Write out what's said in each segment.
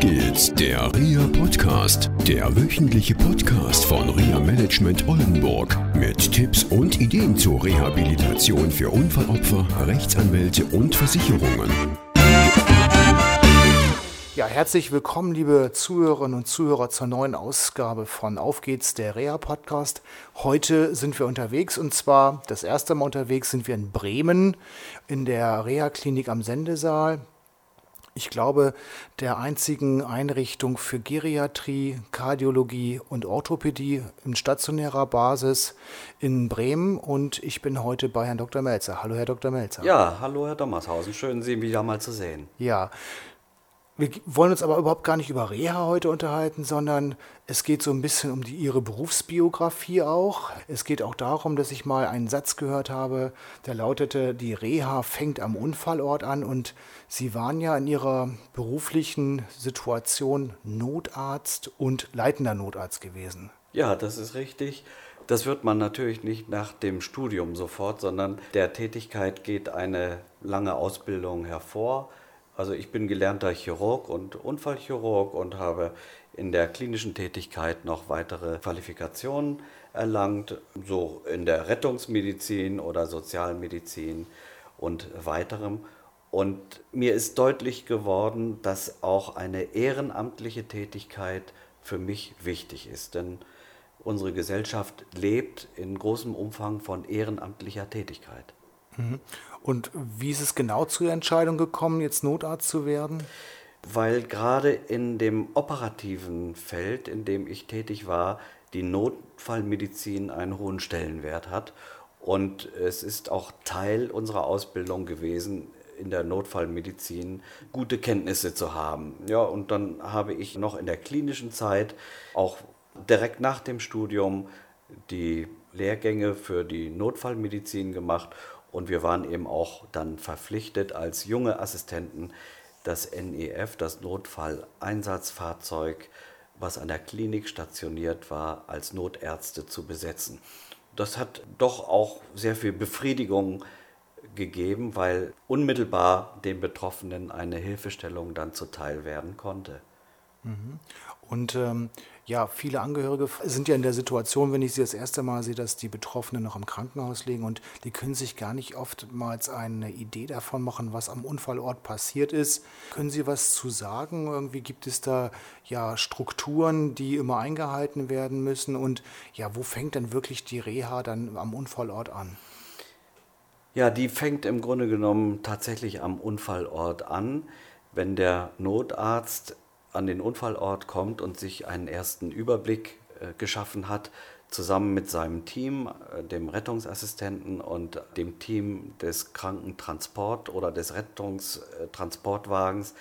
geht's, der RIA Podcast, der wöchentliche Podcast von RIA Management Oldenburg mit Tipps und Ideen zur Rehabilitation für Unfallopfer, Rechtsanwälte und Versicherungen. Ja, herzlich willkommen, liebe Zuhörerinnen und Zuhörer, zur neuen Ausgabe von Auf geht's, der Reha Podcast. Heute sind wir unterwegs und zwar das erste Mal unterwegs sind wir in Bremen in der Reha Klinik am Sendesaal ich glaube, der einzigen Einrichtung für Geriatrie, Kardiologie und Orthopädie in stationärer Basis in Bremen. Und ich bin heute bei Herrn Dr. Melzer. Hallo, Herr Dr. Melzer. Ja, hallo, Herr Dommershausen. Schön, Sie wieder mal zu sehen. Ja, wir wollen uns aber überhaupt gar nicht über Reha heute unterhalten, sondern es geht so ein bisschen um die, ihre Berufsbiografie auch. Es geht auch darum, dass ich mal einen Satz gehört habe, der lautete, die Reha fängt am Unfallort an und Sie waren ja in Ihrer beruflichen Situation Notarzt und leitender Notarzt gewesen. Ja, das ist richtig. Das wird man natürlich nicht nach dem Studium sofort, sondern der Tätigkeit geht eine lange Ausbildung hervor. Also ich bin gelernter Chirurg und Unfallchirurg und habe in der klinischen Tätigkeit noch weitere Qualifikationen erlangt, so in der Rettungsmedizin oder Sozialmedizin und weiterem. Und mir ist deutlich geworden, dass auch eine ehrenamtliche Tätigkeit für mich wichtig ist. Denn unsere Gesellschaft lebt in großem Umfang von ehrenamtlicher Tätigkeit. Mhm. Und wie ist es genau zur Entscheidung gekommen, jetzt Notarzt zu werden? Weil gerade in dem operativen Feld, in dem ich tätig war, die Notfallmedizin einen hohen Stellenwert hat. Und es ist auch Teil unserer Ausbildung gewesen, in der Notfallmedizin gute Kenntnisse zu haben. Ja, und dann habe ich noch in der klinischen Zeit, auch direkt nach dem Studium, die Lehrgänge für die Notfallmedizin gemacht und wir waren eben auch dann verpflichtet, als junge Assistenten das NEF, das Notfalleinsatzfahrzeug, was an der Klinik stationiert war, als Notärzte zu besetzen. Das hat doch auch sehr viel Befriedigung gegeben, weil unmittelbar den Betroffenen eine Hilfestellung dann zuteil werden konnte. Mhm. Und ähm, ja, viele Angehörige sind ja in der Situation, wenn ich sie das erste Mal sehe, dass die Betroffenen noch im Krankenhaus liegen und die können sich gar nicht oftmals eine Idee davon machen, was am Unfallort passiert ist. Können Sie was zu sagen? Irgendwie gibt es da ja Strukturen, die immer eingehalten werden müssen und ja, wo fängt denn wirklich die Reha dann am Unfallort an? Ja, die fängt im Grunde genommen tatsächlich am Unfallort an. Wenn der Notarzt an den Unfallort kommt und sich einen ersten Überblick äh, geschaffen hat, zusammen mit seinem Team, äh, dem Rettungsassistenten und dem Team des Krankentransport- oder des Rettungstransportwagens,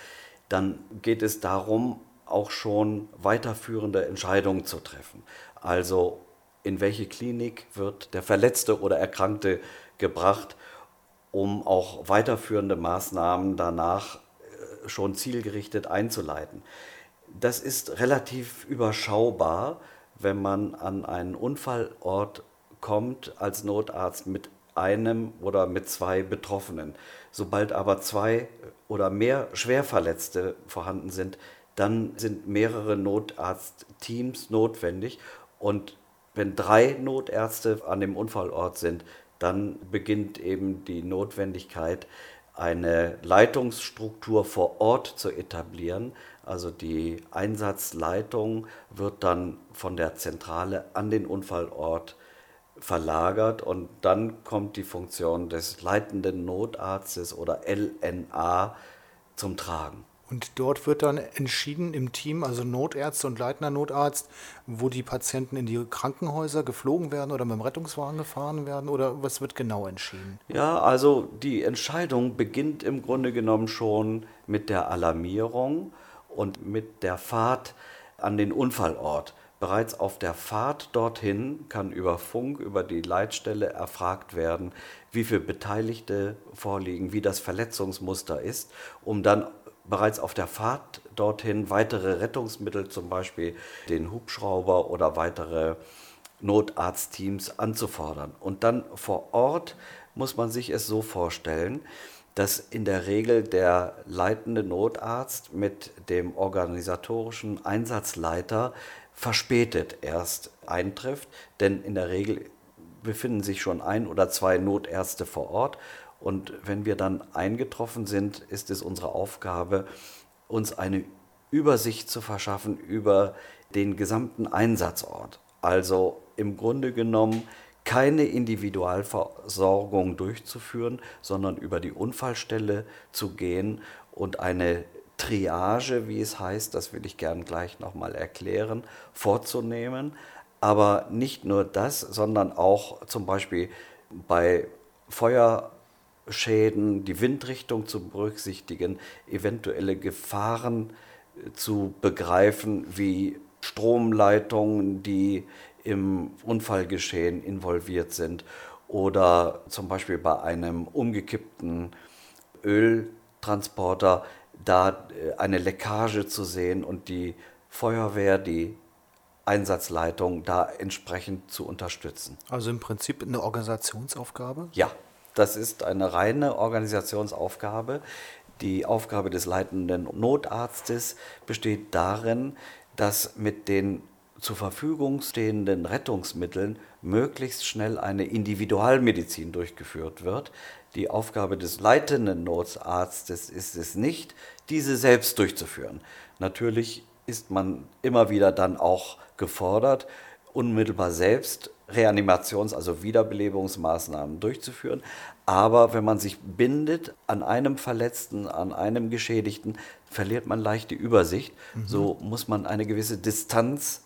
dann geht es darum, auch schon weiterführende Entscheidungen zu treffen. Also in welche Klinik wird der Verletzte oder Erkrankte gebracht, um auch weiterführende Maßnahmen danach schon zielgerichtet einzuleiten. Das ist relativ überschaubar, wenn man an einen Unfallort kommt als Notarzt mit einem oder mit zwei Betroffenen. Sobald aber zwei oder mehr Schwerverletzte vorhanden sind, dann sind mehrere Notarztteams notwendig. Und wenn drei Notärzte an dem Unfallort sind, dann beginnt eben die Notwendigkeit, eine Leitungsstruktur vor Ort zu etablieren. Also die Einsatzleitung wird dann von der Zentrale an den Unfallort verlagert und dann kommt die Funktion des leitenden Notarztes oder LNA zum Tragen. Und dort wird dann entschieden im Team, also Notärzte und leitender Notarzt, wo die Patienten in die Krankenhäuser geflogen werden oder mit dem Rettungswagen gefahren werden oder was wird genau entschieden? Ja, also die Entscheidung beginnt im Grunde genommen schon mit der Alarmierung und mit der Fahrt an den Unfallort. Bereits auf der Fahrt dorthin kann über Funk, über die Leitstelle erfragt werden, wie viele Beteiligte vorliegen, wie das Verletzungsmuster ist, um dann bereits auf der Fahrt dorthin weitere Rettungsmittel, zum Beispiel den Hubschrauber oder weitere Notarztteams anzufordern. Und dann vor Ort muss man sich es so vorstellen, dass in der Regel der leitende Notarzt mit dem organisatorischen Einsatzleiter verspätet erst eintrifft, denn in der Regel befinden sich schon ein oder zwei Notärzte vor Ort und wenn wir dann eingetroffen sind, ist es unsere Aufgabe, uns eine Übersicht zu verschaffen über den gesamten Einsatzort. Also im Grunde genommen keine Individualversorgung durchzuführen, sondern über die Unfallstelle zu gehen und eine Triage, wie es heißt, das will ich gern gleich nochmal erklären, vorzunehmen. Aber nicht nur das, sondern auch zum Beispiel bei Feuerschäden die Windrichtung zu berücksichtigen, eventuelle Gefahren zu begreifen, wie Stromleitungen, die im Unfallgeschehen involviert sind oder zum Beispiel bei einem umgekippten Öltransporter da äh, eine Leckage zu sehen und die Feuerwehr, die Einsatzleitung da entsprechend zu unterstützen. Also im Prinzip eine Organisationsaufgabe? Ja, das ist eine reine Organisationsaufgabe. Die Aufgabe des leitenden Notarztes besteht darin, dass mit den zur Verfügung stehenden Rettungsmitteln möglichst schnell eine Individualmedizin durchgeführt wird. Die Aufgabe des leitenden Notarztes ist es nicht, diese selbst durchzuführen. Natürlich ist man immer wieder dann auch gefordert, unmittelbar selbst Reanimations-, also Wiederbelebungsmaßnahmen durchzuführen. Aber wenn man sich bindet an einem Verletzten, an einem Geschädigten, verliert man leicht die Übersicht. Mhm. So muss man eine gewisse Distanz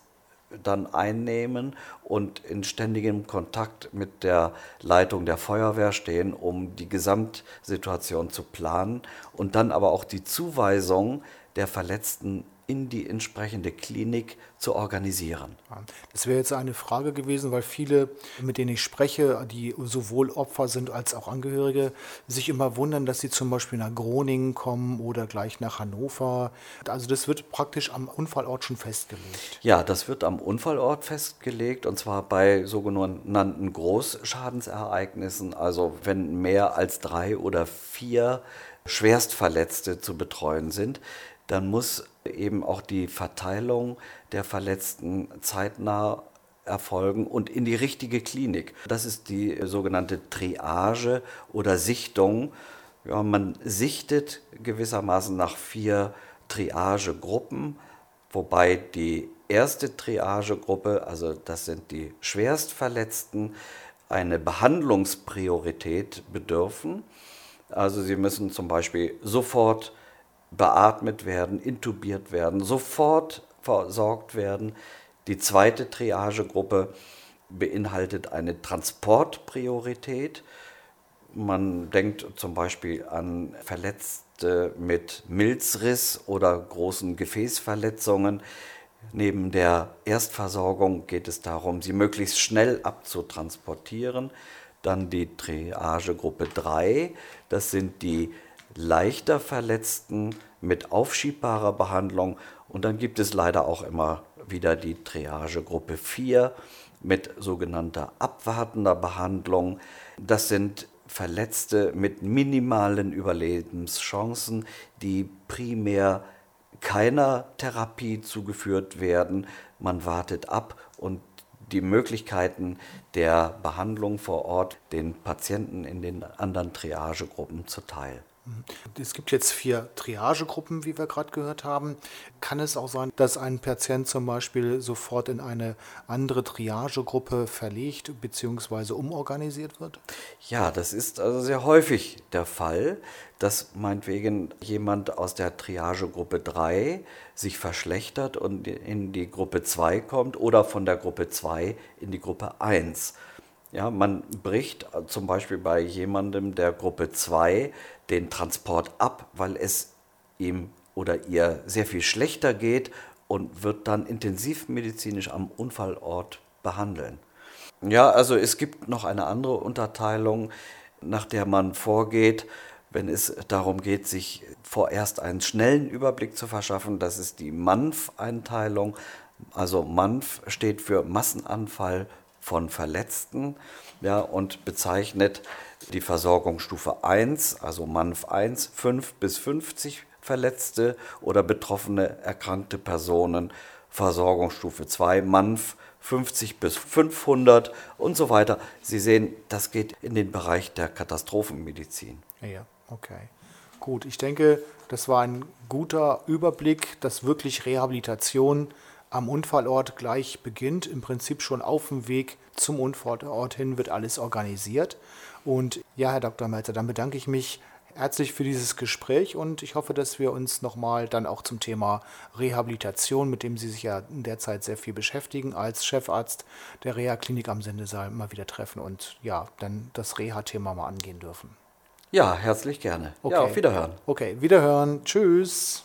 dann einnehmen und in ständigem Kontakt mit der Leitung der Feuerwehr stehen, um die Gesamtsituation zu planen und dann aber auch die Zuweisung der Verletzten in die entsprechende Klinik zu organisieren. Das wäre jetzt eine Frage gewesen, weil viele, mit denen ich spreche, die sowohl Opfer sind als auch Angehörige, sich immer wundern, dass sie zum Beispiel nach Groningen kommen oder gleich nach Hannover. Also das wird praktisch am Unfallort schon festgelegt. Ja, das wird am Unfallort festgelegt und zwar bei sogenannten Großschadensereignissen, also wenn mehr als drei oder vier Schwerstverletzte zu betreuen sind, dann muss eben auch die Verteilung der Verletzten zeitnah erfolgen und in die richtige Klinik. Das ist die sogenannte Triage oder Sichtung. Ja, man sichtet gewissermaßen nach vier Triagegruppen, wobei die erste Triagegruppe, also das sind die Schwerstverletzten, eine Behandlungspriorität bedürfen. Also sie müssen zum Beispiel sofort beatmet werden, intubiert werden, sofort versorgt werden. Die zweite Triagegruppe beinhaltet eine Transportpriorität. Man denkt zum Beispiel an Verletzte mit Milzriss oder großen Gefäßverletzungen. Neben der Erstversorgung geht es darum, sie möglichst schnell abzutransportieren. Dann die Triagegruppe 3, das sind die leichter Verletzten mit aufschiebbarer Behandlung. Und dann gibt es leider auch immer wieder die Triagegruppe 4 mit sogenannter abwartender Behandlung. Das sind Verletzte mit minimalen Überlebenschancen, die primär keiner Therapie zugeführt werden. Man wartet ab und die Möglichkeiten der Behandlung vor Ort den Patienten in den anderen Triagegruppen zuteil. Es gibt jetzt vier Triagegruppen, wie wir gerade gehört haben. Kann es auch sein, dass ein Patient zum Beispiel sofort in eine andere Triagegruppe verlegt bzw. umorganisiert wird? Ja, das ist also sehr häufig der Fall, dass meinetwegen jemand aus der Triagegruppe 3 sich verschlechtert und in die Gruppe 2 kommt oder von der Gruppe 2 in die Gruppe 1. Ja, man bricht zum Beispiel bei jemandem der Gruppe 2 den Transport ab, weil es ihm oder ihr sehr viel schlechter geht und wird dann intensivmedizinisch am Unfallort behandeln. Ja, also es gibt noch eine andere Unterteilung, nach der man vorgeht, wenn es darum geht, sich vorerst einen schnellen Überblick zu verschaffen. Das ist die MANF-Einteilung. Also MANF steht für Massenanfall von Verletzten ja, und bezeichnet die Versorgungsstufe 1, also MANF 1, 5 bis 50 Verletzte oder betroffene erkrankte Personen, Versorgungsstufe 2, MANF 50 bis 500 und so weiter. Sie sehen, das geht in den Bereich der Katastrophenmedizin. Ja, okay. Gut, ich denke, das war ein guter Überblick, dass wirklich Rehabilitation am Unfallort gleich beginnt. Im Prinzip schon auf dem Weg zum Unfallort hin wird alles organisiert. Und ja, Herr Dr. Melzer, dann bedanke ich mich herzlich für dieses Gespräch und ich hoffe, dass wir uns nochmal dann auch zum Thema Rehabilitation, mit dem Sie sich ja derzeit sehr viel beschäftigen, als Chefarzt der Reha-Klinik am Sendesaal mal wieder treffen und ja, dann das Reha-Thema mal angehen dürfen. Ja, herzlich gerne. Okay. Ja, auf Wiederhören. Okay, Wiederhören. Tschüss.